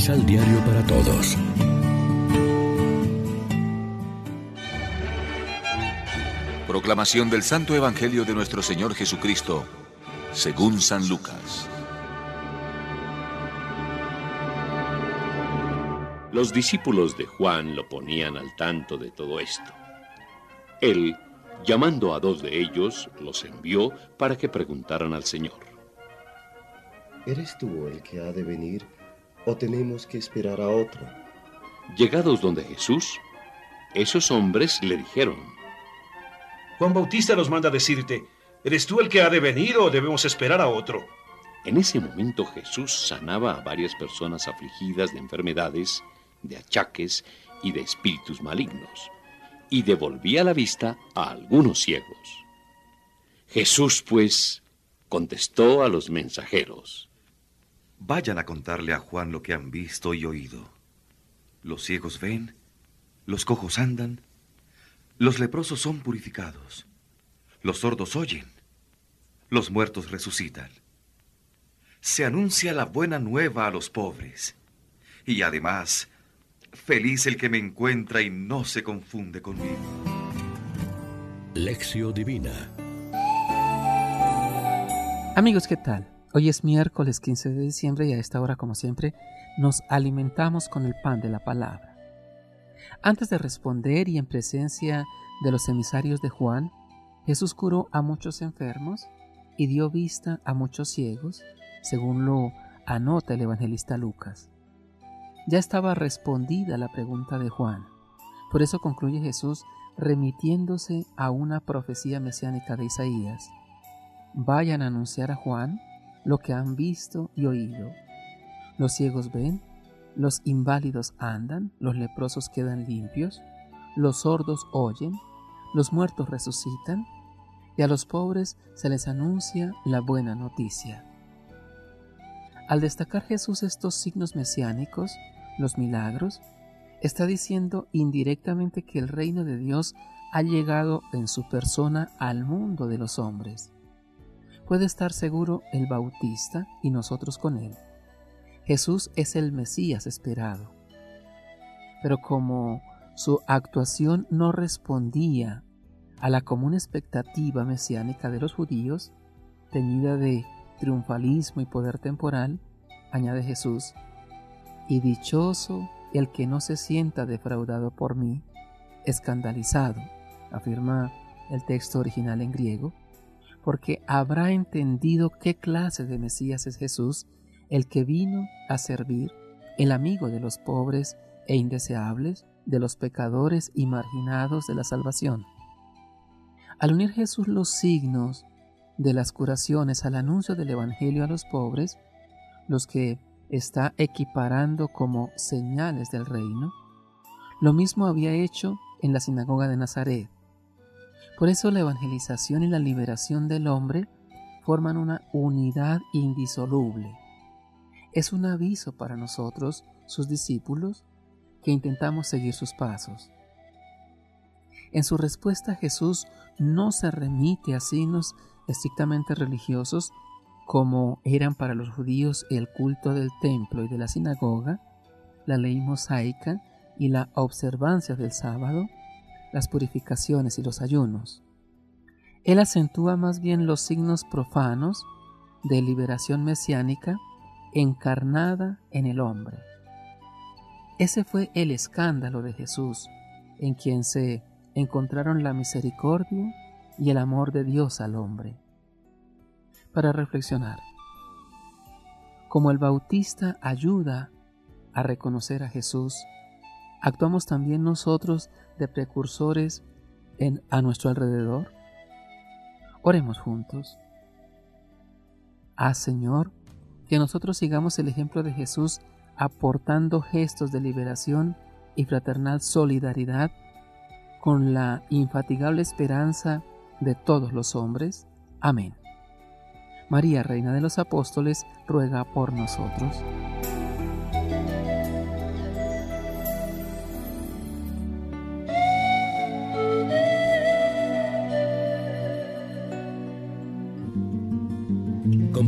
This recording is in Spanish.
Misal Diario para Todos. Proclamación del Santo Evangelio de nuestro Señor Jesucristo, según San Lucas. Los discípulos de Juan lo ponían al tanto de todo esto. Él, llamando a dos de ellos, los envió para que preguntaran al Señor. ¿Eres tú el que ha de venir o tenemos que esperar a otro? Llegados donde Jesús, esos hombres le dijeron, Juan Bautista nos manda decirte, ¿eres tú el que ha de venir o debemos esperar a otro? En ese momento Jesús sanaba a varias personas afligidas de enfermedades de achaques y de espíritus malignos, y devolvía la vista a algunos ciegos. Jesús, pues, contestó a los mensajeros. Vayan a contarle a Juan lo que han visto y oído. Los ciegos ven, los cojos andan, los leprosos son purificados, los sordos oyen, los muertos resucitan. Se anuncia la buena nueva a los pobres, y además Feliz el que me encuentra y no se confunde conmigo. Lección Divina Amigos, ¿qué tal? Hoy es miércoles 15 de diciembre y a esta hora, como siempre, nos alimentamos con el pan de la palabra. Antes de responder y en presencia de los emisarios de Juan, Jesús curó a muchos enfermos y dio vista a muchos ciegos, según lo anota el evangelista Lucas. Ya estaba respondida la pregunta de Juan. Por eso concluye Jesús remitiéndose a una profecía mesiánica de Isaías. Vayan a anunciar a Juan lo que han visto y oído. Los ciegos ven, los inválidos andan, los leprosos quedan limpios, los sordos oyen, los muertos resucitan, y a los pobres se les anuncia la buena noticia. Al destacar Jesús estos signos mesiánicos, los milagros, está diciendo indirectamente que el reino de Dios ha llegado en su persona al mundo de los hombres. Puede estar seguro el Bautista y nosotros con él. Jesús es el Mesías esperado. Pero como su actuación no respondía a la común expectativa mesiánica de los judíos, teñida de triunfalismo y poder temporal, añade Jesús, y dichoso el que no se sienta defraudado por mí, escandalizado, afirma el texto original en griego, porque habrá entendido qué clase de Mesías es Jesús, el que vino a servir, el amigo de los pobres e indeseables, de los pecadores y marginados de la salvación. Al unir Jesús los signos de las curaciones al anuncio del Evangelio a los pobres, los que está equiparando como señales del reino, lo mismo había hecho en la sinagoga de Nazaret. Por eso la evangelización y la liberación del hombre forman una unidad indisoluble. Es un aviso para nosotros, sus discípulos, que intentamos seguir sus pasos. En su respuesta Jesús no se remite a signos estrictamente religiosos como eran para los judíos el culto del templo y de la sinagoga, la ley mosaica y la observancia del sábado, las purificaciones y los ayunos. Él acentúa más bien los signos profanos de liberación mesiánica encarnada en el hombre. Ese fue el escándalo de Jesús, en quien se encontraron la misericordia y el amor de Dios al hombre. Para reflexionar, como el Bautista ayuda a reconocer a Jesús, ¿actuamos también nosotros de precursores en, a nuestro alrededor? Oremos juntos. Ah, Señor, que nosotros sigamos el ejemplo de Jesús aportando gestos de liberación y fraternal solidaridad con la infatigable esperanza de todos los hombres. Amén. María, Reina de los Apóstoles, ruega por nosotros.